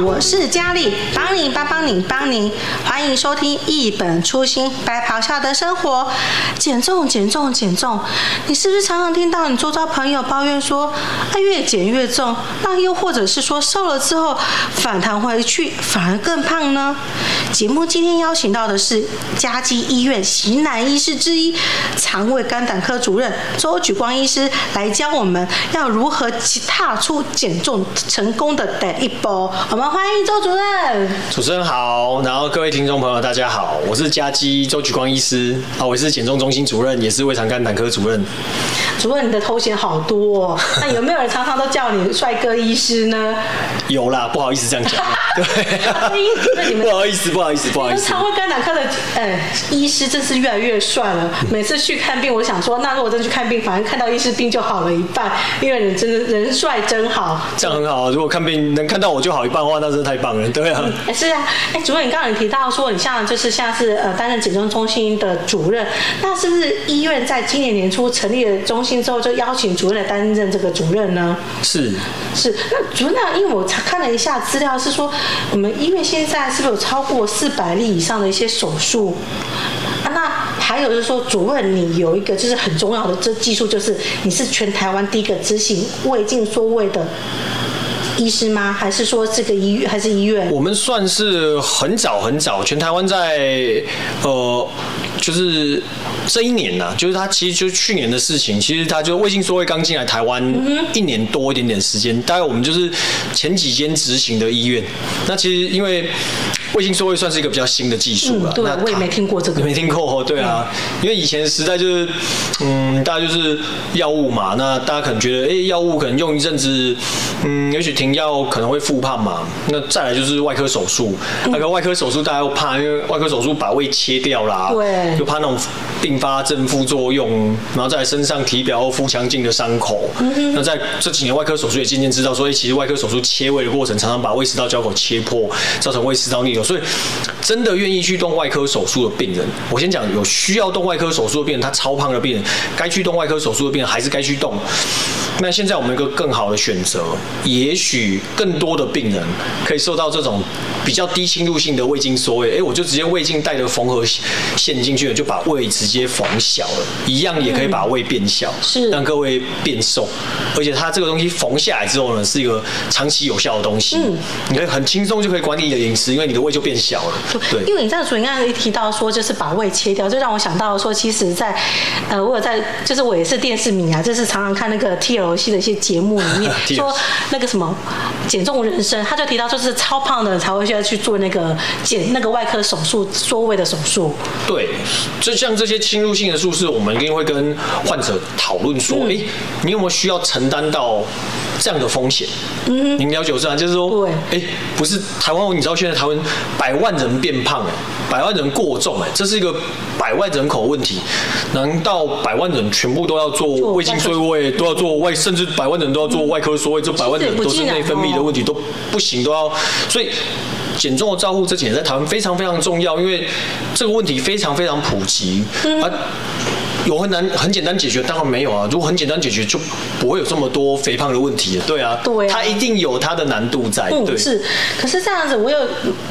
我是佳丽，帮你帮帮你帮你，欢迎收听一本初心白袍下的生活。减重减重减重，你是不是常常听到你周遭朋友抱怨说，啊越减越重，那又或者是说瘦了之后反弹回去反而更胖呢？节目今天邀请到的是嘉基医院型男医师之一，肠胃肝胆科主任周举光医师来教我们要如何踏出减重成功的第一步。我们们欢迎周主任。主持人好，然后各位听众朋友大家好，我是嘉基周举光医师啊，我是减重中心主任，也是胃肠肝胆科主任。主任，你的头衔好多哦，那有没有人常常都叫你帅哥医师呢？有啦，不好意思这样讲。对，不好意思，不好意思，不好意思。肠胃肝胆科的呃医师真是越来越帅了。每次去看病，我想说，那如果真去看病，反正看到医师病就好了一半，因为人真的人帅真好。这样很好，如果看病能看到我就好一半的话，那真的太棒了。对啊，嗯、是啊，哎，主任，你刚刚有提到说，你像就是像是呃担任减重中心的主任，那是不是医院在今年年初成立了中心之后，就邀请主任来担任这个主任呢？是是，那主任，那因为我查看了一下资料，是说我们医院现在是不是有超过四百例以上的一些手术？啊，那还有就是说，主任，你有一个就是很重要的这技术，就是你是全台湾第一个执行胃镜缩胃的。医师吗？还是说这个医还是医院？我们算是很早很早，全台湾在呃，就是这一年呢、啊，就是他其实就是去年的事情。其实他就卫星说会刚进来台湾一年多一点点时间，大概我们就是前几间执行的医院。那其实因为。卫星说会算是一个比较新的技术了，对，我也没听过这个。没听过，对啊，因为以前实在就是，嗯，大家就是药物嘛，那大家可能觉得，哎，药物可能用一阵子，嗯，也许停药可能会复胖嘛。那再来就是外科手术，那个外科手术大家又怕，因为外科手术把胃切掉啦，对，又怕那种并发症副作用，然后在身上体表或腹腔镜的伤口。那在这几年外科手术也渐渐知道，所以其实外科手术切胃的过程常常把胃食道交口切破，造成胃食道逆流。所以，真的愿意去动外科手术的病人，我先讲有需要动外科手术的病人，他超胖的病人，该去动外科手术的病人还是该去动。那现在我们有一个更好的选择，也许更多的病人可以受到这种比较低侵入性的胃镜缩胃。哎，我就直接胃镜带着缝合线进去了，就把胃直接缝小了，一样也可以把胃变小，是让各位变瘦。而且它这个东西缝下来之后呢，是一个长期有效的东西，嗯，你可以很轻松就可以管理你的饮食，因为你的胃就变小了。对，因为你这样主任刚才一提到说，就是把胃切掉，就让我想到说，其实在，在呃，我有在，就是我也是电视迷啊，就是常常看那个 T L。游戏的一些节目里面 说那个什么减重人生，他就提到就是超胖的人才会需要去做那个减那个外科手术缩胃的手术。对，就像这些侵入性的术式，我们一定会跟患者讨论说，哎、嗯欸，你有没有需要承担到这样的风险？嗯，您了解是吧？就是说，对，哎、欸，不是台湾，你知道现在台湾百万人变胖，哎，百万人过重，哎，这是一个百万人口问题。难道百万人全部都要做胃镜缩胃，都要做外？甚至百万人都要做外科缩胃，这百万人都是内分泌的问题都不行，都要。所以减重的照护这几年在台湾非常非常重要，因为这个问题非常非常普及。啊，有很难很简单解决？当然没有啊。如果很简单解决，就不会有这么多肥胖的问题。对啊，对，它一定有它的难度在。对，是。可是这样子，我有，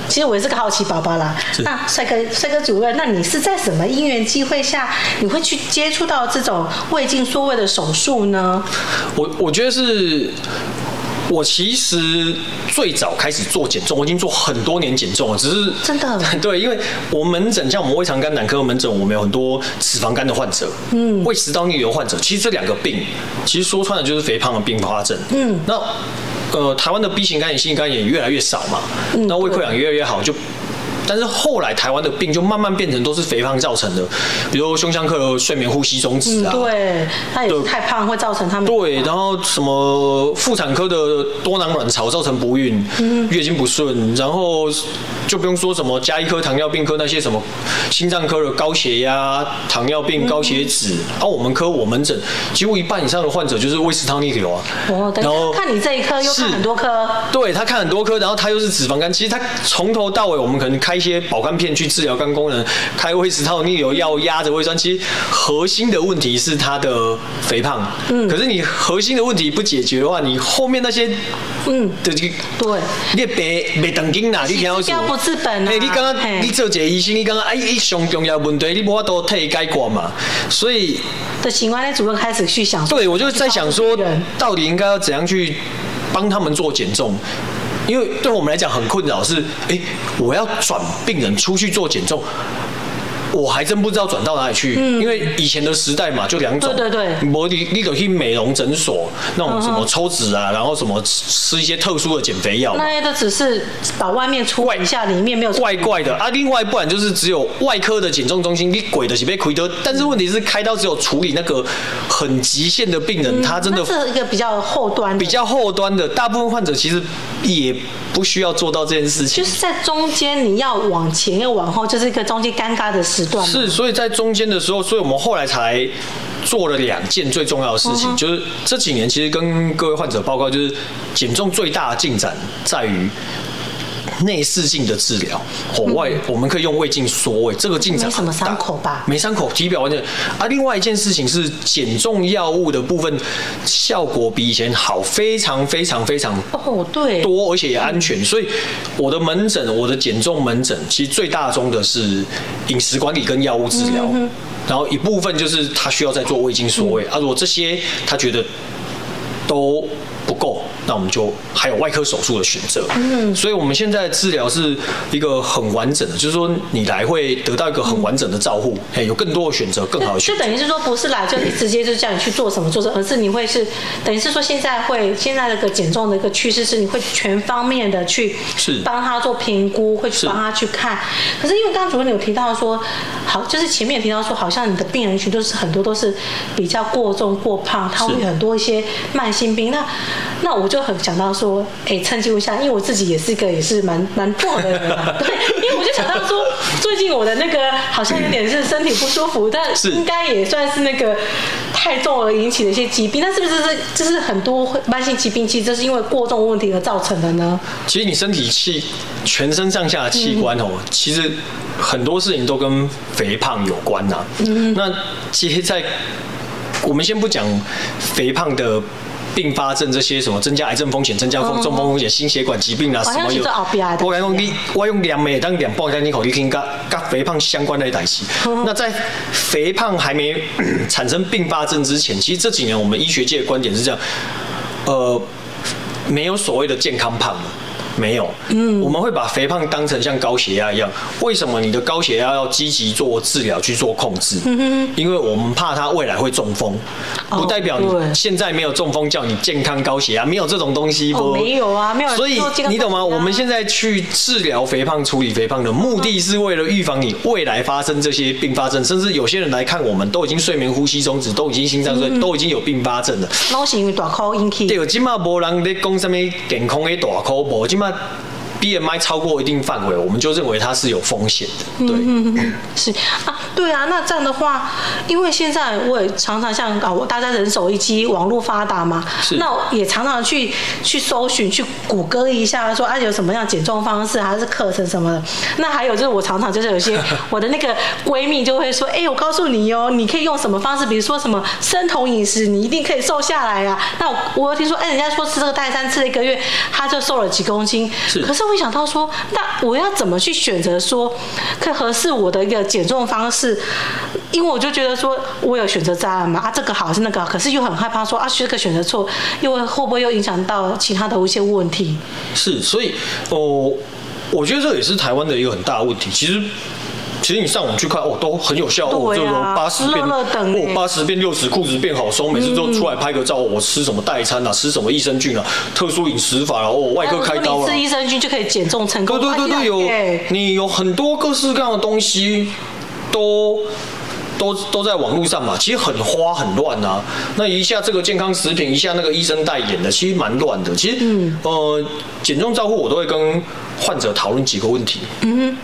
其实我也是个好奇宝宝啦。那帅哥，帅哥主任，那你是在什么因缘机会下，你会去接触到这种胃镜缩胃的手术呢？我我觉得是，我其实最早开始做减重，我已经做很多年减重了，只是真的？对，因为我们门诊像我们胃肠肝胆科门诊，我们有很多脂肪肝的患者，嗯，胃食道逆流患者，其实这两个病，其实说穿了就是肥胖的并发症，嗯，那呃，台湾的 B 型肝炎、C 型肝炎越来越少嘛，嗯，那胃溃疡越来越好，就。但是后来台湾的病就慢慢变成都是肥胖造成的，比如胸腔科的睡眠呼吸中止啊，嗯、对，他也是太胖会造成他们对，然后什么妇产科的多囊卵巢造成不孕，嗯、月经不顺，然后就不用说什么加医科糖尿病科那些什么心脏科的高血压、糖尿病、高血脂，啊，我们科我门诊几乎一半以上的患者就是胃食道逆流啊，哦，然后看你这一科又看很多科，对他看很多科，然后他又是脂肪肝，其实他从头到尾我们可能开。些保肝片去治疗肝功能，开胃食道逆流药压着胃酸，其实核心的问题是他的肥胖。嗯，可是你核心的问题不解决的话，你后面那些嗯的这个对，你别别等紧啦，你听我说，不治本啊。你刚刚你做这个医生，你刚刚哎一上重要问题，你无法都替解决嘛？所以的情况，那主任开始去想，对我就在想说，到底应该要怎样去帮他们做减重？因为对我们来讲很困扰，是哎，我要转病人出去做减重。我还真不知道转到哪里去，嗯、因为以前的时代嘛，就两种，对对对，你你得去美容诊所，那种什么抽脂啊，然后什么吃一些特殊的减肥药，那些都只是把外面出一下，里面没有怪怪的啊。另外，不然就是只有外科的减重中心，你鬼的是被亏的。但是问题是，开刀只有处理那个很极限的病人，嗯、他真的是一个比较后端，比较后端的。大部分患者其实也不需要做到这件事情，就是在中间你要往前要往后，就是一个中间尴尬的时段。是，所以在中间的时候，所以我们后来才做了两件最重要的事情，嗯、就是这几年其实跟各位患者报告，就是减重最大的进展在于。内视镜的治疗，哦外我们可以用胃镜缩胃，这个进展没什么伤口吧？没伤口，体表完全。啊，另外一件事情是减重药物的部分，效果比以前好，非常非常非常哦，对，多而且也安全。所以我的门诊，我的减重门诊，其实最大宗的是饮食管理跟药物治疗，嗯、然后一部分就是他需要在做胃镜缩胃。啊，如果这些他觉得都不够。那我们就还有外科手术的选择，嗯，所以我们现在治疗是一个很完整的，就是说你来会得到一个很完整的照护，哎，有更多的选择，更好的选择。就等于是说，不是来就直接就叫你去做什么做什么，而是你会是等于是说，现在会现在这个减重的一个趋势是，你会全方面的去是帮他做评估，会去帮他去看。可是因为刚刚主任有提到说，好，就是前面也提到说，好像你的病人群都是很多都是比较过重过胖，他会很多一些慢性病。那那我。就很想到说，哎，趁机一下，因为我自己也是一个也是蛮蛮壮的人嘛，对，因为我就想到说，最近我的那个好像有点是身体不舒服，但应该也算是那个太重而引起的一些疾病，那是不是这是这是很多慢性疾病，其实这是因为过重问题而造成的呢？其实你身体器全身上下的器官哦，嗯、其实很多事情都跟肥胖有关呐、啊。嗯，那其实，在我们先不讲肥胖的。并发症这些什么增加癌症风险、增加风中风风险、心血管疾病啊，什么有？我讲你，我用两枚当两包在你口里听，跟跟肥胖相关的一代谢。那在肥胖还没产生并发症之前，其实这几年我们医学界的观点是这样，呃，没有所谓的健康胖。没有，嗯，我们会把肥胖当成像高血压一样。为什么你的高血压要积极做治疗去做控制？嗯哼，因为我们怕他未来会中风，不代表你现在没有中风叫你健康高血压，没有这种东西。哦，没有啊，没有。所以你懂吗？我们现在去治疗肥胖、处理肥胖的目的是为了预防你未来发生这些并发症，甚至有些人来看我们都已经睡眠呼吸中止，都已经心脏衰，都已经有并发症了。那是因为大口引起。对，今嘛无人在讲什么健康的大口，无今嘛。BMI 超过一定范围，我们就认为它是有风险的。对，嗯、是啊，对啊。那这样的话，因为现在我也常常像啊，我大家人手一机，网络发达嘛，是那我也常常去去搜寻、去谷歌一下，说啊有什么样减重方式，还是课程什么的。那还有就是，我常常就是有些 我的那个闺蜜就会说，哎、欸，我告诉你哦，你可以用什么方式，比如说什么生酮饮食，你一定可以瘦下来啊。那我我听说，哎、欸，人家说吃这个代餐吃了一个月，他就瘦了几公斤。是，可是。会想到说，那我要怎么去选择说，可合适我的一个减重方式？因为我就觉得说，我有选择障碍嘛，啊，这个好是那个好，可是又很害怕说，啊，这个选择错，又会会不会又影响到其他的一些问题？是，所以哦，我觉得这也是台湾的一个很大的问题。其实。其实你上网去看哦，都很有效哦，就说八十变哦，八十变六十，裤子变好松，每次都出来拍个照。我吃什么代餐啊？吃什么益生菌啊？特殊饮食法啊？哦，外科开刀啊？吃益生菌就可以减重成功？对对对对，有你有很多各式各样的东西，都都都在网络上嘛。其实很花很乱啊。那一下这个健康食品，一下那个医生代言的，其实蛮乱的。其实嗯呃，减重照护我都会跟患者讨论几个问题。嗯哼。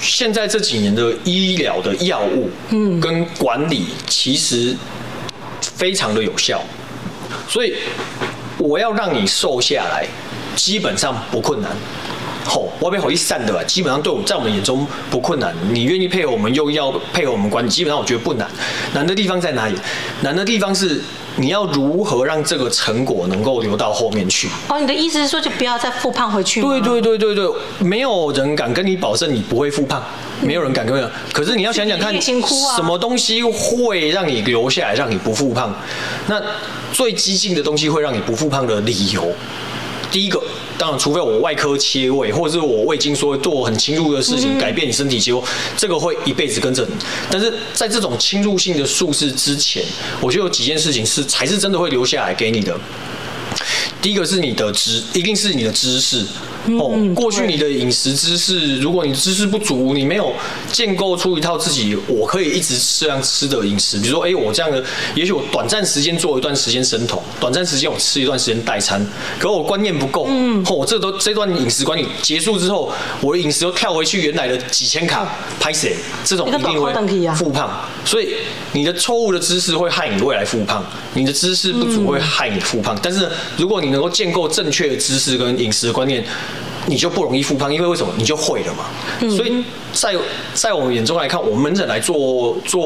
现在这几年的医疗的药物，嗯，跟管理其实非常的有效，所以我要让你瘦下来，基本上不困难。吼，我要好一散的吧，基本上对我在我们眼中不困难。你愿意配合我们，又要配合我们管理，基本上我觉得不难。难的地方在哪里？难的地方是你要如何让这个成果能够留到后面去。哦，你的意思是说，就不要再复胖回去吗？对对对对对，没有人敢跟你保证你不会复胖，没有人敢跟你。可是你要想想看，什么东西会让你留下来，让你不复胖？那最激进的东西会让你不复胖的理由，第一个。当然，除非我外科切胃，或者是我胃经说做很侵入的事情，改变你身体结构，这个会一辈子跟着你。但是在这种侵入性的术式之前，我觉得有几件事情是才是真的会留下来给你的。第一个是你的知，一定是你的知识。哦，过去你的饮食知识，如果你知识不足，你没有建构出一套自己我可以一直这样吃的饮食，比如说，哎，我这样的，也许我短暂时间做一段时间生酮，短暂时间我吃一段时间代餐，可我观念不够，嗯，哦，这都这段饮食管理结束之后，我的饮食又跳回去原来的几千卡，拍谁？这种一定会复胖，所以你的错误的知识会害你未来复胖，你的知识不足会害你复胖，但是如果你能够建构正确的知识跟饮食的观念。你就不容易复胖，因为为什么？你就会了嘛。嗯、所以在在我们眼中来看，我们门诊来做做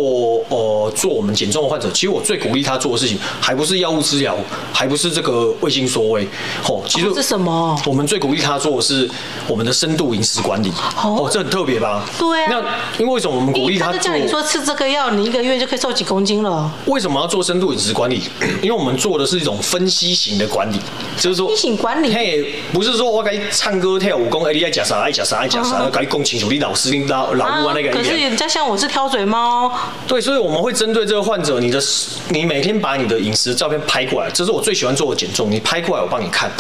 呃做我们减重的患者，其实我最鼓励他做的事情，还不是药物治疗，还不是这个卫星缩胃。哦，其实是什么？我们最鼓励他做的是我们的深度饮食管理。哦，哦，这很特别吧？对啊。那因为为什么我们鼓励他做？他叫你说吃这个药，你一个月就可以瘦几公斤了。为什么要做深度饮食管理？因为我们做的是一种分析型的管理，就是说分析型管理，嘿，不是说我该唱歌。歌跳舞，讲哎，你爱吃啥爱吃啥爱吃啥，该讲清楚。你老师你老老母啊那个。可是人家像我是挑嘴猫。对，所以我们会针对这个患者，你的你每天把你的饮食照片拍过来，这是我最喜欢做的减重。你拍过来，我帮你看。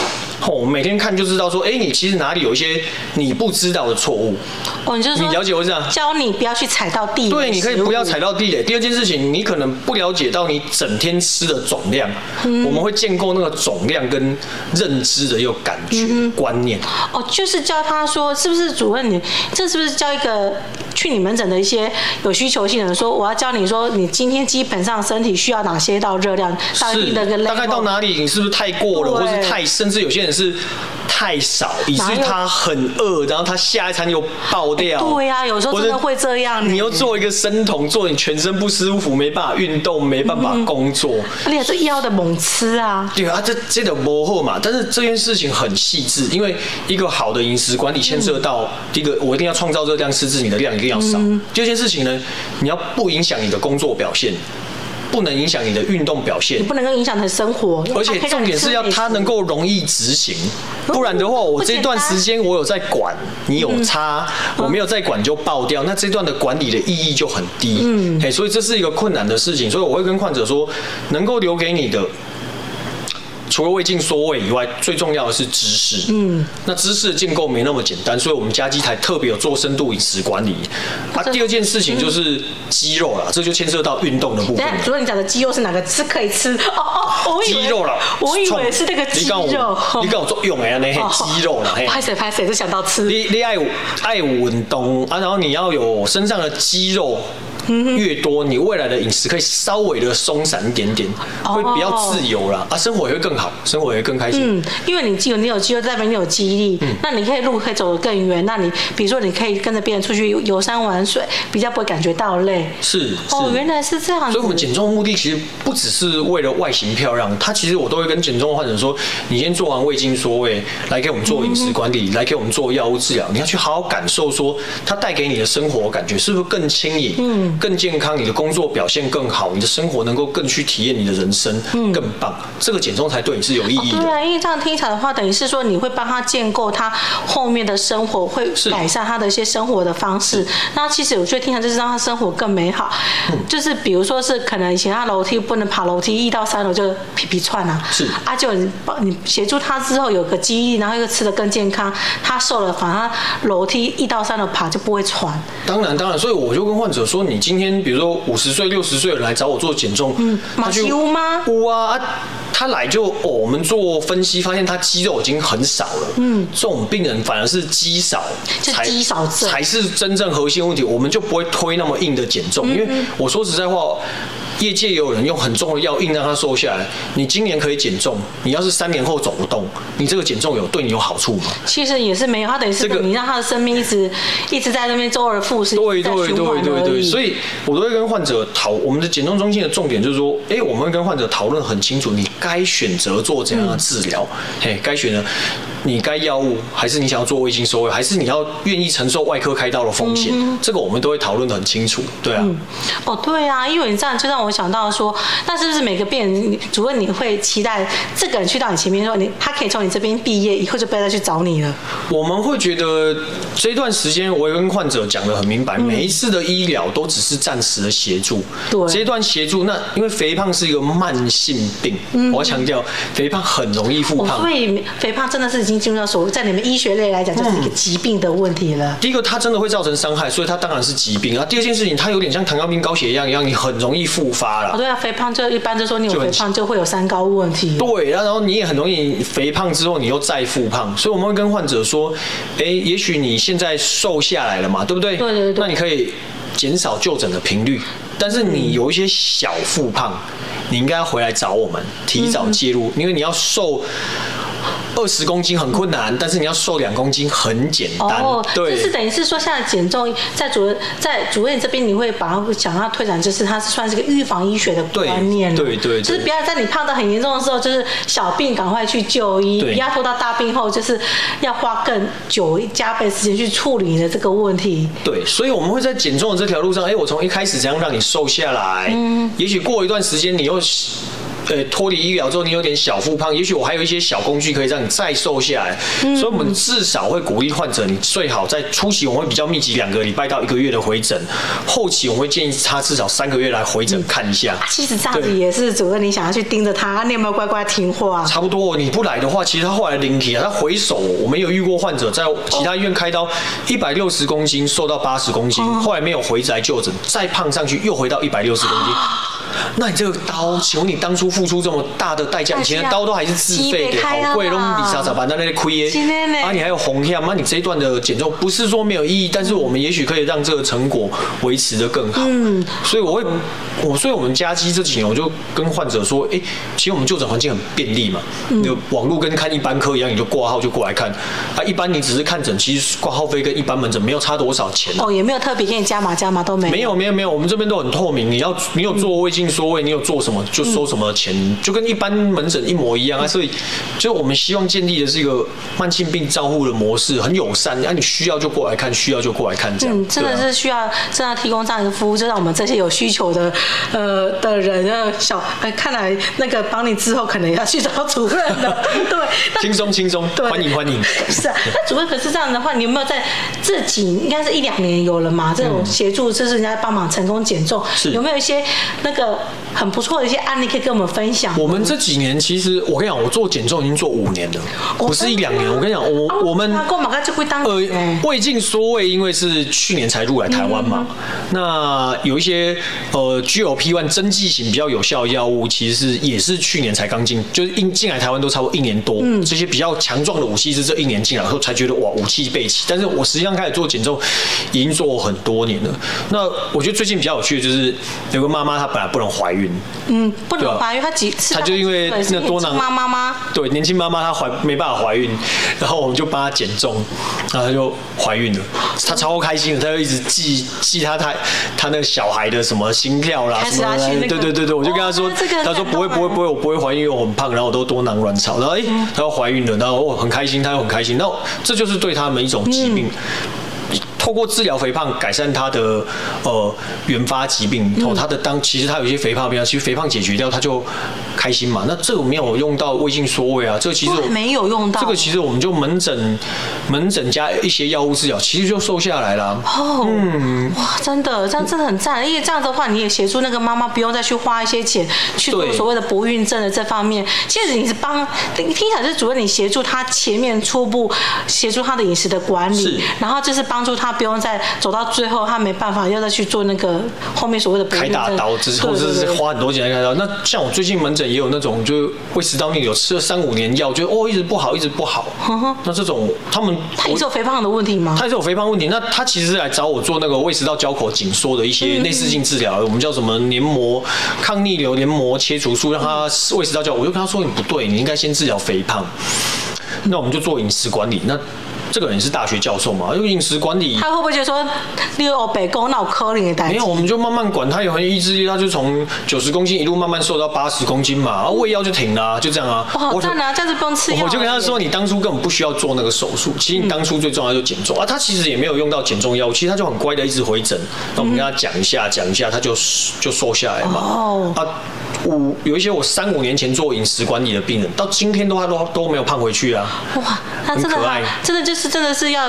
哦，我每天看就知道说，哎，你其实哪里有一些你不知道的错误。哦，你就是你了解我这样教你不要去踩到地。对，你可以不要踩到地雷。第二件事情，你可能不了解到你整天吃的总量，嗯、我们会建构那个总量跟认知的一个感觉、嗯、观念。哦，就是教他说，是不是主任你？这是不是教一个去你门诊的一些有需求性的人说，我要教你说，你今天基本上身体需要哪些道热量？是大概到哪里？你是不是太过了，或是太，甚至有些人是太少，以至于他很饿，然后他下一餐又爆掉。对呀、啊，有时候真的会这样。你又做一个生酮，做你全身不舒服，没办法运动，没办法工作。而且这药的猛吃啊。对啊，这这个磨合嘛。但是这件事情很细致，因为一个。好的饮食管理牵涉到第一个，我一定要创造热量，吃自己的量一定要少。第二件事情呢，你要不影响你的工作表现，不能影响你的运动表现，你不能够影响你的生活。而且重点是要它能够容易执行，不然的话，我这段时间我有在管，你有差，我没有在管就爆掉，那这段的管理的意义就很低。嗯，哎，所以这是一个困难的事情，所以我会跟患者说，能够留给你的。除了胃镜缩胃以外，最重要的是知识。嗯，那知识的建构没那么简单，所以我们家鸡台特别有做深度饮食管理。啊，第二件事情就是肌肉了，这就牵涉到运动的部分。主任，你讲的肌肉是哪个？是可以吃哦哦，肌肉了，我以为是那个肌肉。你跟我做用的那些肌肉了，拍谁拍谁就想到吃。你你爱爱运动啊，然后你要有身上的肌肉。越多，你未来的饮食可以稍微的松散一点点，会比较自由啦，啊，生活也会更好，生活也会更开心。嗯，因为你既有你有肌肉，代表你有肌力，嗯，那你可以路可以走得更远。那你比如说，你可以跟着别人出去游山玩水，比较不会感觉到累。是，是哦，原来是这样。所以，我们减重的目的其实不只是为了外形漂亮，它其实我都会跟减重的患者说，你先做完胃镜缩胃，来给我们做饮食管理，嗯、来给我们做药物治疗，你要去好好感受说，它带给你的生活感觉是不是更轻盈？嗯。更健康，你的工作表现更好，你的生活能够更去体验你的人生，更棒。嗯、这个减重才对你是有意义的。哦、对啊，因为这样听起来的话，等于是说你会帮他建构他后面的生活，会改善他的一些生活的方式。那其实我觉得听起来就是让他生活更美好。嗯、就是比如说是可能以前他楼梯不能爬楼梯，一到三楼就皮皮窜啊。是啊，就你帮你协助他之后有个记忆，然后又吃的更健康，他瘦了，反而楼梯一到三楼爬就不会喘。当然当然，所以我就跟患者说，你今天。比如说五十岁、六十岁来找我做减重，嗯，他就有吗？有啊，他来就哦，我们做分析发现他肌肉已经很少了，嗯，这种病人反而是肌少，才肌少症才是真正核心问题，我们就不会推那么硬的减重，嗯嗯，因为我说实在话。业界也有人用很重的药硬让他瘦下来。你今年可以减重，你要是三年后走不动，你这个减重有对你有好处吗？其实也是没有，他等于是你让他的生命一直、这个、一直在那边周而复始，对对对对对，所以我都会跟患者讨，我们的减重中心的重点就是说，哎，我们会跟患者讨论很清楚，你该选择做怎样的治疗，嗯、嘿，该选择。你该药物，还是你想要做胃镜收尾，还是你要愿意承受外科开刀的风险？嗯、这个我们都会讨论得很清楚，对啊。嗯、哦，对啊，因为你这样就让我想到说，那是不是每个病人主任你会期待这个人去到你前面说，你他可以从你这边毕业以后就不要再去找你了？我们会觉得这段时间我也跟患者讲得很明白，嗯、每一次的医疗都只是暂时的协助。对，这一段协助，那因为肥胖是一个慢性病，嗯、我要强调，肥胖很容易复胖。所以肥胖真的是已经。进入到所谓在你们医学类来讲，就是一个疾病的问题了。嗯、第一个，它真的会造成伤害，所以它当然是疾病啊。第二件事情，它有点像糖尿病、高血压一样，你很容易复发了。哦，对啊，肥胖就一般就说你有肥胖就会有三高问题。对，然后你也很容易肥胖之后你又再复胖，所以我们会跟患者说，哎，也许你现在瘦下来了嘛，对不对？对对对。那你可以减少就诊的频率，但是你有一些小腹胖，你应该要回来找我们，提早介入，嗯、因为你要瘦。二十公斤很困难，但是你要瘦两公斤很简单。哦，对，就是等于是说，现在减重在主任在主任这边，你会把它想要推展，就是它是算是个预防医学的观念。对对，对对，就是不要在你胖到很严重的时候，就是小病赶快去就医，对不要拖到大病后，就是要花更久加倍时间去处理你的这个问题。对，所以我们会在减重的这条路上，哎，我从一开始怎样让你瘦下来？嗯，也许过一段时间你又。呃，脱离医疗之后，你有点小腹胖，也许我还有一些小工具可以让你再瘦下来。嗯、所以，我们至少会鼓励患者，你最好在初期我们会比较密集，两个礼拜到一个月的回诊；后期我们会建议他至少三个月来回诊看一下。嗯、其实这样子也是主任，你想要去盯着他，你有没有乖乖听话？差不多，你不来的话，其实他后来灵体啊，他回首，我们有遇过患者在其他医院开刀，一百六十公斤瘦到八十公斤，后来没有回来就诊，再胖上去又回到一百六十公斤。那你这个刀，请问你当初付出这么大的代价，以前的刀都还是自费的，好贵，都比啥啥把那那亏耶。啊，你还有红线，那你这一段的减重不是说没有意义，但是我们也许可以让这个成果维持的更好。嗯，所以我会，我所以我们嘉基这几年，我就跟患者说，哎，其实我们就诊环境很便利嘛，就网络跟看一般科一样，你就挂号就过来看。啊，一般你只是看诊，其实挂号费跟一般门诊没有差多少钱。哦，也没有特别给你加码加码都没有。没有没有没有，我们这边都很透明，你要你有做胃镜。说为你有做什么就收什么钱，嗯、就跟一般门诊一模一样啊。所以，就我们希望建立的是一个慢性病照护的模式，很友善。啊，你需要就过来看，需要就过来看，这样。嗯，真的是需要，真的提供这样一个服务，就让我们这些有需求的，呃的人，啊小，哎，看来那个帮你之后可能要去找主任了。对，轻松轻松，对欢迎欢迎。是啊，那主任可是这样的话，你有没有在自己应该是一两年有了嘛？这种协助，就是人家帮忙成功减重，是有没有一些那个？很不错的一些案例可以跟我们分享。我们这几年其实，我跟你讲，我做减重已经做五年了，不是一两年。我跟你讲，我我们呃胃镜缩胃，因为是去年才入来台湾嘛。那有一些呃 GLP-1 针剂型比较有效的药物，其实是也是去年才刚进，就是进进来台湾都差不多一年多。嗯这些比较强壮的武器是这一年进来后才觉得哇，武器备齐。但是我实际上开始做减重已经做很多年了。那我觉得最近比较有趣的就是有个妈妈她本来不能怀孕。嗯，不能怀孕，她几次？她就因为那多囊妈妈吗？对，年轻妈妈她怀没办法怀孕，然后我们就帮她减重，然后她就怀孕了。她超开心的，她就一直记记她她她那个小孩的什么心跳啦什么的。对对对对，我就跟她说，她说不会不会不会，我不会怀孕，因为我很胖，然后我都多囊卵巢。然后哎，她要怀孕了，然后我很开心，她又很开心。那这就是对他们一种疾病。透过治疗肥胖，改善他的呃原发疾病。哦，他的当其实他有一些肥胖病，其实肥胖解决掉，他就开心嘛。那这个没有用到胃镜缩胃啊，这个其实我没有用到。这个其实我们就门诊门诊加一些药物治疗，其实就瘦下来了。哦，嗯，哇，真的这样真的很赞，因为这样的话你也协助那个妈妈不用再去花一些钱去做所谓的不孕症的这方面。其实你是帮听起来是主任你协助他前面初步协助他的饮食的管理，然后就是帮助他。不用再走到最后，他没办法要再去做那个后面所谓的开大刀，之后或者是花很多钱来开刀。那像我最近门诊也有那种，就胃食道逆流吃了三五年药，就哦一直不好，一直不好。那这种他们他也是有肥胖的问题吗？他也是有肥胖问题。那他其实是来找我做那个胃食道交口紧缩的一些内视镜治疗，我们叫什么黏膜抗逆流黏膜切除术，让他胃食道交。我就跟他说，你不对，你应该先治疗肥胖。那我们就做饮食管理。那这个人是大学教授嘛？因为饮食管理，他会不会觉得说你有北沟脑科林的代？没有，我们就慢慢管。他有很有意志力，他就从九十公斤一路慢慢瘦到八十公斤嘛，然后胃药就停了，啊，就这样啊。哇，好赞啊！这样子不用吃药。我就跟他说，你当初根本不需要做那个手术，其实你当初最重要就减重，嗯、啊。他其实也没有用到减重药物，其实他就很乖的一直回诊。那我们跟他讲一下，讲一下，他就就瘦下来嘛。哦。啊，五有一些我三五年前做饮食管理的病人，到今天都他都都没有胖回去啊。哇，他真的真的就是真的是要。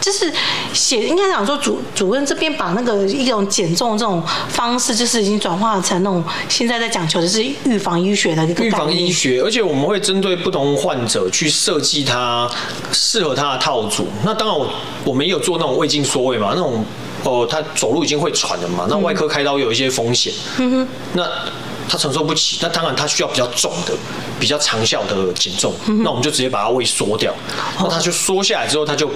就是写，应该讲说主主任这边把那个一种减重这种方式，就是已经转化成那种现在在讲求的是预防医学的一个预防医学，而且我们会针对不同患者去设计他适合他的套组。那当然我我们也有做那种胃镜缩胃嘛，那种哦他走路已经会喘了嘛，那外科开刀有一些风险。嗯哼，那。他承受不起，那当然他需要比较重的、比较长效的减重，嗯、那我们就直接把他胃缩掉，那他就缩下来之后，他就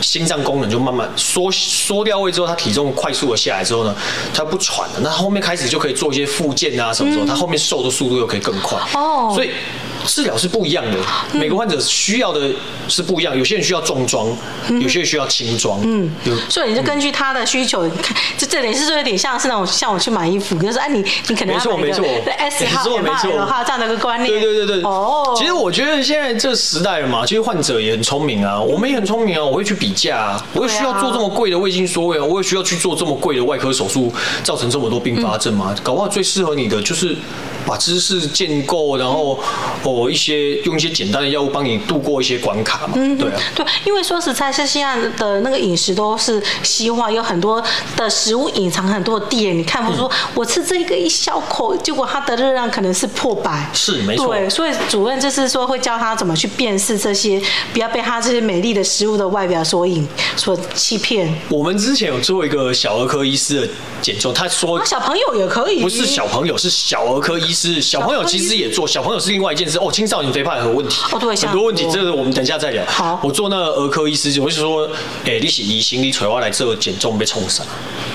心脏功能就慢慢缩缩掉胃之后，他体重快速的下来之后呢，他不喘了，那后面开始就可以做一些复健啊什么时候，他后面瘦的速度又可以更快。哦，所以。治疗是不一样的，每个患者需要的是不一样。有些人需要重装，有些人需要轻装。嗯，所以你就根据他的需求，看，就这里是说有点像是那种像我去买衣服，就是哎，你你可能要买一个 S 号、M 号的话，这样的一个观念。对对对对。哦。其实我觉得现在这个时代了嘛，其实患者也很聪明啊，我们也很聪明啊，我会去比价啊，我也需要做这么贵的胃镜缩胃啊，我也需要去做这么贵的外科手术，造成这么多并发症嘛？搞不好最适合你的就是。把知识建构，然后哦一些用一些简单的药物帮你度过一些关卡嘛，对啊，对，因为说实在，是现在的那个饮食都是西化，有很多的食物隐藏很多的淀粉，你看不出我吃这个一小口，结果它的热量可能是破百，是没错。对，所以主任就是说会教他怎么去辨识这些，不要被他这些美丽的食物的外表所引所欺骗。我们之前有做一个小儿科医师的减重，他说小朋友也可以，不是小朋友，是小儿科医。师小朋友其实也做，小朋友是另外一件事哦。青少年肥胖也很多问题，哦对，很多问题，这个我们等一下再聊。好，我做那个儿科医师，我就说，哎，你是医生，你找我来做减重被冲啥？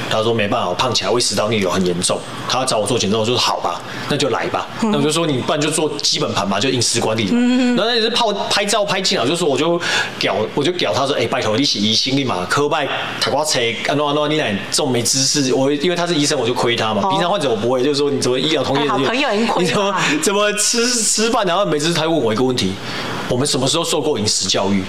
他说没办法，我胖起来胃食道逆流很严重，他要找我做减重，我说好吧，那就来吧。那我就说你不然就做基本盘吧，就饮食管理嘛。然后那也是拍拍照拍进来，就说我就屌，我就屌他说，哎，拜托你是医生，你嘛科拜台瓜车，安诺安诺你奶这种没知识，我因为他是医生，我就亏他嘛。平常患者我不会，就是说你怎么医疗同业人员。你怎么怎么吃吃饭？然后每次他问我一个问题：我们什么时候受过饮食教育？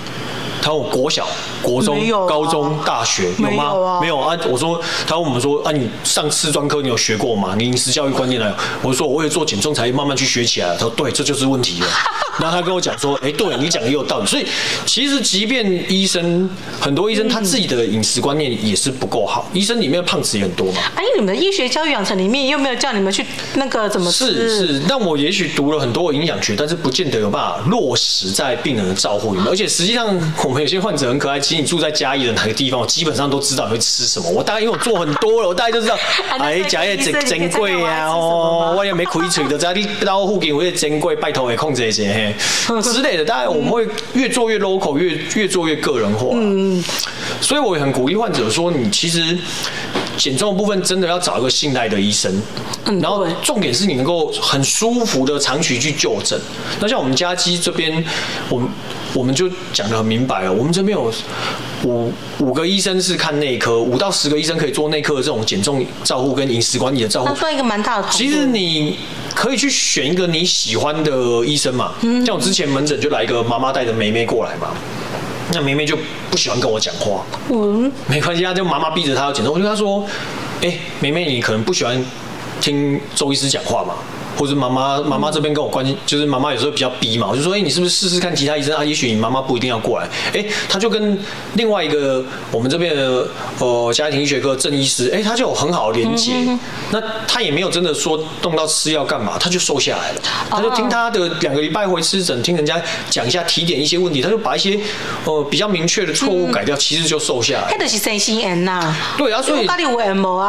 他问我国小、国中、高中、大学有吗？没有啊。我说他问我们说啊，你上次专科你有学过吗？你饮食教育观念呢？我说我也做减重才慢慢去学起来。他说对，这就是问题了。然后他跟我讲说，哎，对你讲的也有道理。所以其实即便医生很多医生他自己的饮食观念也是不够好。医生里面胖子也很多嘛。哎，你们的医学教育养成里面又没有叫你们去那个怎么吃？是是，但我也许读了很多营养学，但是不见得有办法落实在病人的照护里面。而且实际上。我们有些患者很可爱，其实你住在嘉义的哪个地方，我基本上都知道你会吃什么。我大概因为我做很多了，我大概就知道，哎，嘉义珍珍贵啊，哦，万一没亏嘴的，在你到附近，我也珍贵，拜托也控制一些嘿 之类的。当然我们会越做越 local，越越做越个人化。嗯，所以我也很鼓励患者说，你其实减重的部分真的要找一个信赖的医生，然后重点是你能够很舒服的长期去就诊。那像我们家鸡这边，我们。我们就讲的很明白了，我们这边有五五个医生是看内科，五到十个医生可以做内科的这种减重照护跟饮食管理的照护。算一个蛮大的。其实你可以去选一个你喜欢的医生嘛，像我之前门诊就来一个妈妈带着妹妹过来嘛，那妹妹就不喜欢跟我讲话，嗯，没关系，她就妈妈逼着她要减重，我就跟她说，哎，妹妹你可能不喜欢听周医师讲话嘛。或者妈妈妈妈这边跟我关系，就是妈妈有时候比较逼嘛，我就说，哎，你是不是试试看其他医生啊？也许你妈妈不一定要过来。哎，他就跟另外一个我们这边的呃家庭医学科郑医师，哎，他就有很好的连接。那他也没有真的说动到吃药干嘛，他就瘦下来了。他就听他的两个礼拜回吃诊，听人家讲一下提点一些问题，他就把一些呃比较明确的错误改掉，其实就瘦下来。他就是生心炎呐。对啊，所以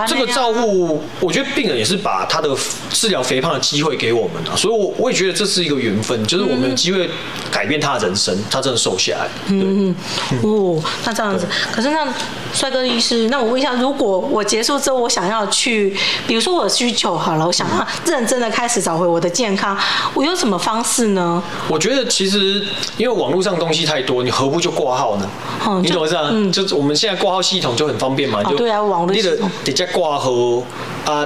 这个照顾，我觉得病人也是把他的治疗肥胖的机会给我们了，所以我我也觉得这是一个缘分，就是我们有机会改变他的人生，他真的瘦下来。嗯嗯哦，那这样子，可是那帅哥医师，那我问一下，如果我结束之后，我想要去，比如说我需求好了，我想要认真的开始找回我的健康，我有什么方式呢？我觉得其实因为网络上东西太多，你何不就挂号呢？嗯、你懂我意思啊？嗯，就是我们现在挂号系统就很方便嘛，就、哦、对啊，网络系统得加挂号啊。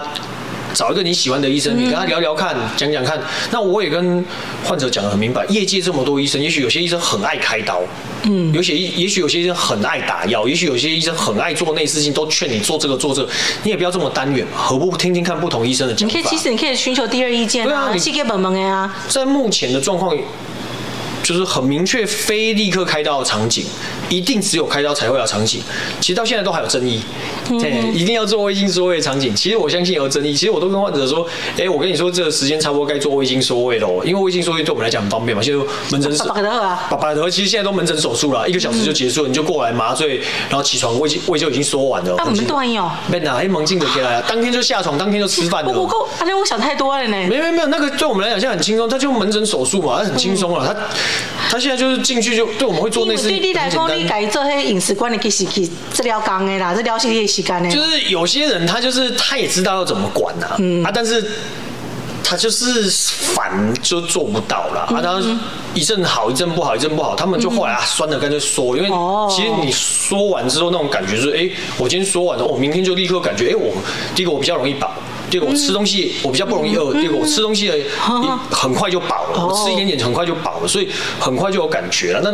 找一个你喜欢的医生，你跟他聊聊看，讲讲看。那我也跟患者讲的很明白，业界这么多医生，也许有些医生很爱开刀，嗯，有些也许有些医生很爱打药，也许有些医生很爱做内视镜，都劝你做这个做这个。你也不要这么单元嘛，何不听听看不同医生的讲法？你可以，其实你可以寻求第二意见啊，对啊，你细给本门的呀。在目前的状况。就是很明确，非立刻开刀的场景，一定只有开刀才会有场景。其实到现在都还有争议，对，一定要做胃镜缩胃的场景。其实我相信有争议。其实我都跟患者说，哎，我跟你说，这个时间差不多该做胃镜缩胃了，因为胃镜缩胃对我们来讲很方便嘛。现在门诊手，把把头，其实现在都门诊手术了，一个小时就结束了，你就过来麻醉，然后起床，胃镜胃就已经缩完了。那我们都有。没拿，哎，门镜的可以来，当天就下床，当天就吃饭了。不够，而且我想太多了呢。没没没有，那个对我们来讲现在很轻松，他就门诊手术嘛，他很轻松了，他。他现在就是进去就对我们会做那些。对你来说，你改做些饮食管理，其实去治疗肝的啦，治疗系列时间的。就是有些人他就是他也知道要怎么管呐，嗯啊，但是他就是烦就做不到了啊，他一阵好一阵不好，一阵不好，他们就后来啊酸了干脆说，因为其实你说完之后那种感觉就是，哎，我今天说完了，我明天就立刻感觉，哎，我第一个我比较容易饱。结果我吃东西，我比较不容易饿。结果我吃东西很快就饱了，我吃一点点很快就饱了，所以很快就有感觉了。那。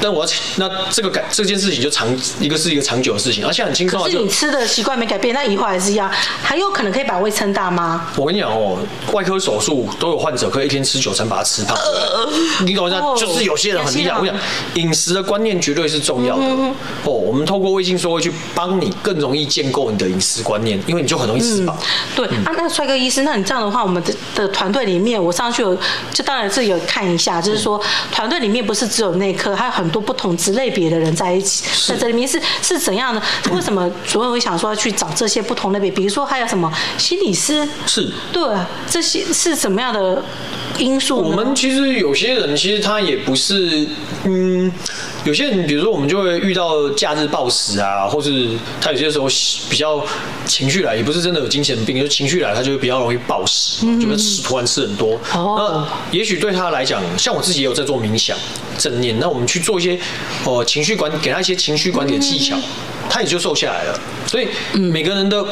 但我要那这个改这件事情就长一个是一个长久的事情，而且很轻松。可是你吃的习惯没改变，那以后还是一样，还有可能可以把胃撑大吗？我跟你讲哦，外科手术都有患者可以一天吃九餐把它吃胖。呃、你懂我意思？就是有些人很厉害。我讲饮食的观念绝对是重要的哦。我们透过微信说会去帮你更容易建构你的饮食观念，因为你就很容易吃饱。对啊，那帅哥医师，那你这样的话，我们的的团队里面，我上去有就当然是有看一下，就是说团队里面不是只有内科，还有很。多不同职类别的人在一起，在这里面是是怎样的？为什么主任会想说要去找这些不同类别？比如说还有什么心理师？是对这些是什么样的因素？我们其实有些人其实他也不是，嗯，有些人比如说我们就会遇到假日暴食啊，或是他有些时候比较情绪来，也不是真的有精神病，就是情绪来他就会比较容易暴食，就会吃突然吃很多。那也许对他来讲，像我自己也有在做冥想。正念，那我们去做一些哦情绪管，给他一些情绪管理的技巧，他也就瘦下来了。所以每个人的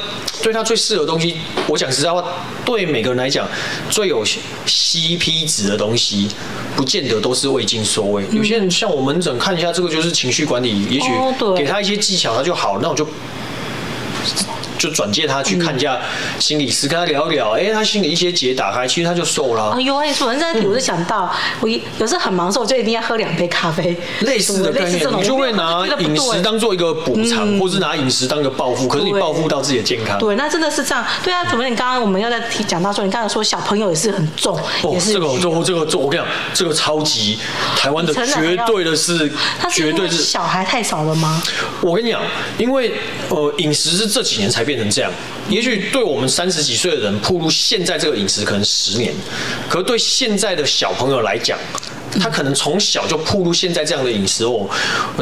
对他最适合的东西，我讲实在话，对每个人来讲最有 CP 值的东西，不见得都是胃镜缩胃。有些人像我门诊看一下，这个就是情绪管理，也许给他一些技巧，他就好。那我就。就转介他去看一下心理师，跟他聊一聊，哎，他心里一些结打开，其实他就瘦了。哎呦，哎，说人在，我就想到，我有时候很忙的时候，我就一定要喝两杯咖啡。类似的概念，你就会拿饮食当做一个补偿，或是拿饮食当一个报复，可是你报复到自己的健康。对，那真的是这样。对啊，怎么你刚刚我们要在提讲到说，你刚才说小朋友也是很重，也是这个，这个，这个，我跟你讲，这个超级台湾的绝对的是，绝对是小孩太少了吗？我跟你讲，因为呃，饮食是这几年才。变成这样，也许对我们三十几岁的人，步入现在这个饮食可能十年，可对现在的小朋友来讲，他可能从小就步入现在这样的饮食哦，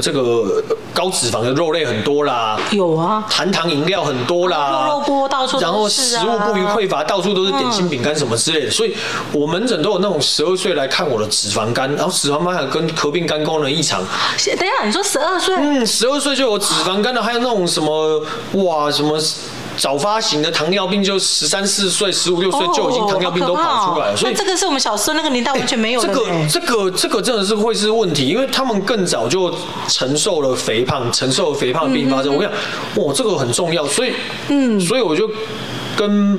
这个高脂肪的肉类很多啦，有啊，含糖饮料很多啦，肉肉锅到处，然后食物不虞匮乏，到处都是点心饼干什么之类的，所以我门诊都有那种十二岁来看我的脂肪肝，然后脂肪肝还跟合并肝功能异常。等一下，你说十二岁？嗯，十二岁就有脂肪肝的，还有那种什么哇什么。早发型的糖尿病就十三四岁、十五六岁就已经糖尿病都跑出来了，所以这个是我们小时候那个年代完全没有的。这个这个这个真的是会是问题，因为他们更早就承受了肥胖，承受了肥胖并发症。我跟你讲，哇，这个很重要，所以嗯，所以我就跟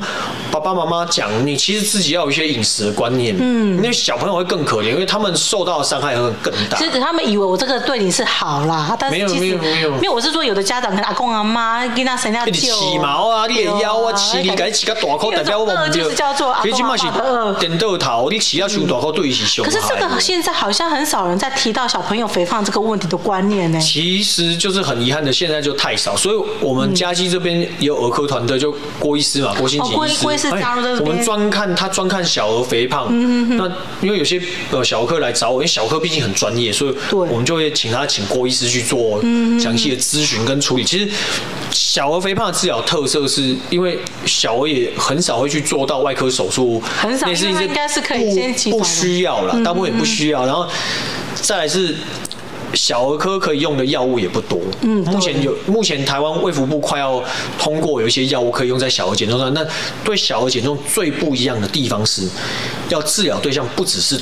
爸爸妈妈讲，你其实自己要有一些饮食的观念。嗯，因为小朋友会更可怜，因为他们受到的伤害会更大。其实他们以为我这个对你是好啦，但是其实没有没有没有，没有我是说有的家长跟阿公阿妈跟他生下就起毛啊，你的腰啊，起你该起个大口代表我们就是叫做阿公阿妈。点豆头，你起要出大口对起胸。可是这个现在好像很少人在提到小朋友肥胖这个问题的观念呢。其实就是很遗憾的，现在就太少，所以我们嘉基这边也有儿科团队，就郭医师嘛，郭新杰医师。郭郭医师加入这边。我们专看他专看小儿肥胖。嗯嗯。那因为有些呃小儿科来找我，因为小儿科毕竟很专业，所以我们就会请他请郭医师去做详细的咨询跟处理。其实小儿肥胖的治疗特色是因为小儿也很少会去做到外科手术，很少，应该是可以先不需要了，大部分也不需要。然后再来是。小儿科可以用的药物也不多，嗯，目前有，目前台湾卫福部快要通过有一些药物可以用在小儿减重上，那对小儿减重最不一样的地方是，要治疗对象不只是。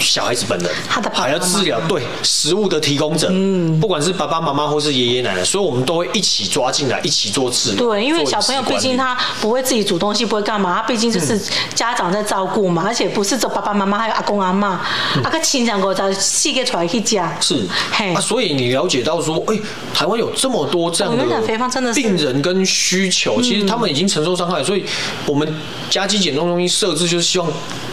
小孩子本人，他的还要治疗，对食物的提供者，嗯，不管是爸爸妈妈或是爷爷奶奶，所以我们都会一起抓进来，一起做治疗。对，因为小朋友毕竟他不会自己煮东西，不会干嘛，他毕竟就是家长在照顾嘛，而且不是只爸爸妈妈，还有阿公阿妈，阿个亲长哥在细个出来去家。是，嘿，啊，所以你了解到说，哎，台湾有这么多这样的病人跟需求，其实他们已经承受伤害，所以我们嘉基减重中心设置就是希望。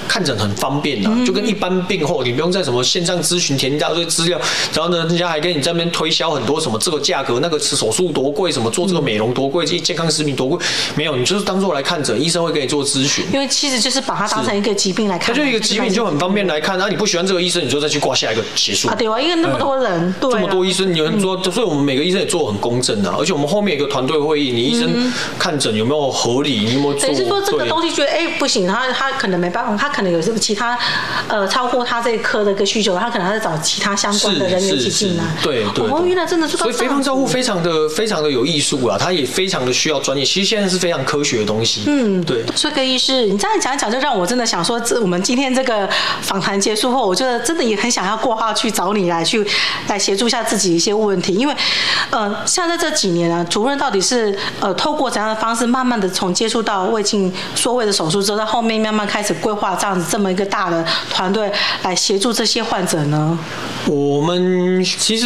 看诊很方便的，就跟一般病后，你不用在什么线上咨询填一大堆资料，然后呢，人家还跟你在那边推销很多什么这个价格，那个吃手术多贵，什么做这个美容多贵，这健康食品多贵，没有，你就是当做来看诊，医生会给你做咨询。因为其实就是把它当成一个疾病来看，它就一个疾病就很方便来看。然后你不喜欢这个医生，你就再去挂下一个结束。啊，对啊，因为那么多人，对，这么多医生，有人说，所以我们每个医生也做很公正的，而且我们后面有个团队会议，你医生看诊有没有合理，你有没有做？等于是说这个东西觉得哎不行，他他可能没办法，他可能有什么其他。呃，超过他这一科的一个需求，他可能还在找其他相关的人员一起进来。对对。哦，原来真的是。所以肥胖照护非常的非常的有艺术啊，他也非常的需要专业。其实现在是非常科学的东西。嗯，对。所以葛医师，你这样讲一讲，就让我真的想说，这我们今天这个访谈结束后，我觉得真的也很想要过号去找你来去来协助一下自己一些问题，因为呃，像在这几年啊，主任到底是呃透过怎样的方式，慢慢的从接触到胃镜缩胃的手术之后，到后面慢慢开始规划这样子这么一个大。的团队来协助这些患者呢？我们其实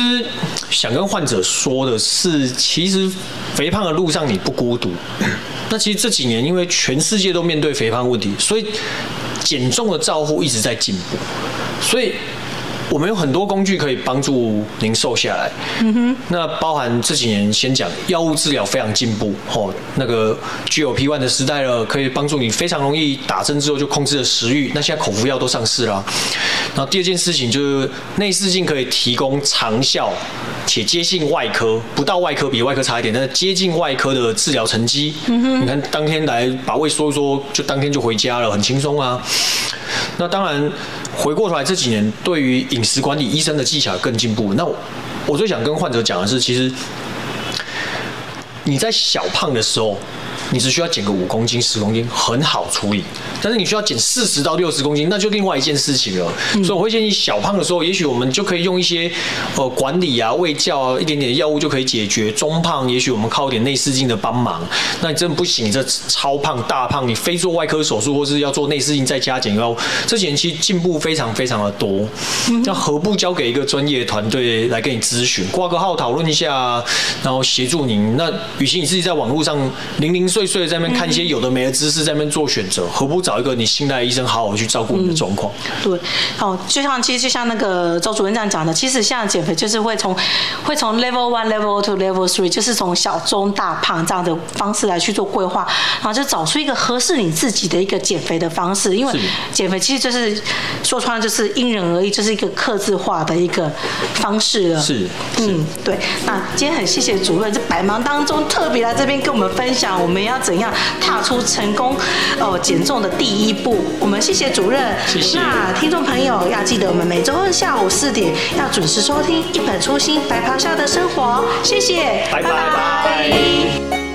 想跟患者说的是，其实肥胖的路上你不孤独。那其实这几年，因为全世界都面对肥胖问题，所以减重的照护一直在进步，所以。我们有很多工具可以帮助您瘦下来。嗯哼。那包含这几年先讲药物治疗非常进步，吼，那个具有 P1 的时代了，可以帮助你非常容易打针之后就控制了食欲。那现在口服药都上市了。然后第二件事情就是内视镜可以提供长效且接近外科，不到外科比外科差一点，但是接近外科的治疗成绩。嗯哼。你看当天来把胃缩一缩，就当天就回家了，很轻松啊。那当然。回过头来这几年，对于饮食管理，医生的技巧更进步。那我最想跟患者讲的是，其实你在小胖的时候。你只需要减个五公斤、十公斤，很好处理。但是你需要减四十到六十公斤，那就另外一件事情了。嗯、所以我会建议小胖的时候，也许我们就可以用一些呃管理啊、喂教啊，一点点药物就可以解决。中胖，也许我们靠一点内视镜的帮忙。那你真的不行，你这超胖、大胖，你非做外科手术，或是要做内视镜再加减药，这几年其实进步非常非常的多。那、嗯、何不交给一个专业团队来跟你咨询，挂个号讨论一下，然后协助您。那与其你自己在网络上零零碎。岁岁在那边看一些有的没的知识，在那边做选择，何不找一个你信赖的医生，好好去照顾你的状况？对，哦，就像其实就像那个周主任这样讲的，其实像减肥就是会从会从 level one、level two、level three，就是从小、中、大、胖这样的方式来去做规划，然后就找出一个合适你自己的一个减肥的方式。因为减肥其实就是说穿了就是因人而异，就是一个克制化的一个方式了。是，嗯，对。那今天很谢谢主任在百忙当中特别来这边跟我们分享，我们要。要怎样踏出成功哦减重的第一步？我们谢谢主任。谢谢。那听众朋友要记得，我们每周二下午四点要准时收听《一本初心白袍下的生活》。谢谢，拜拜。拜拜。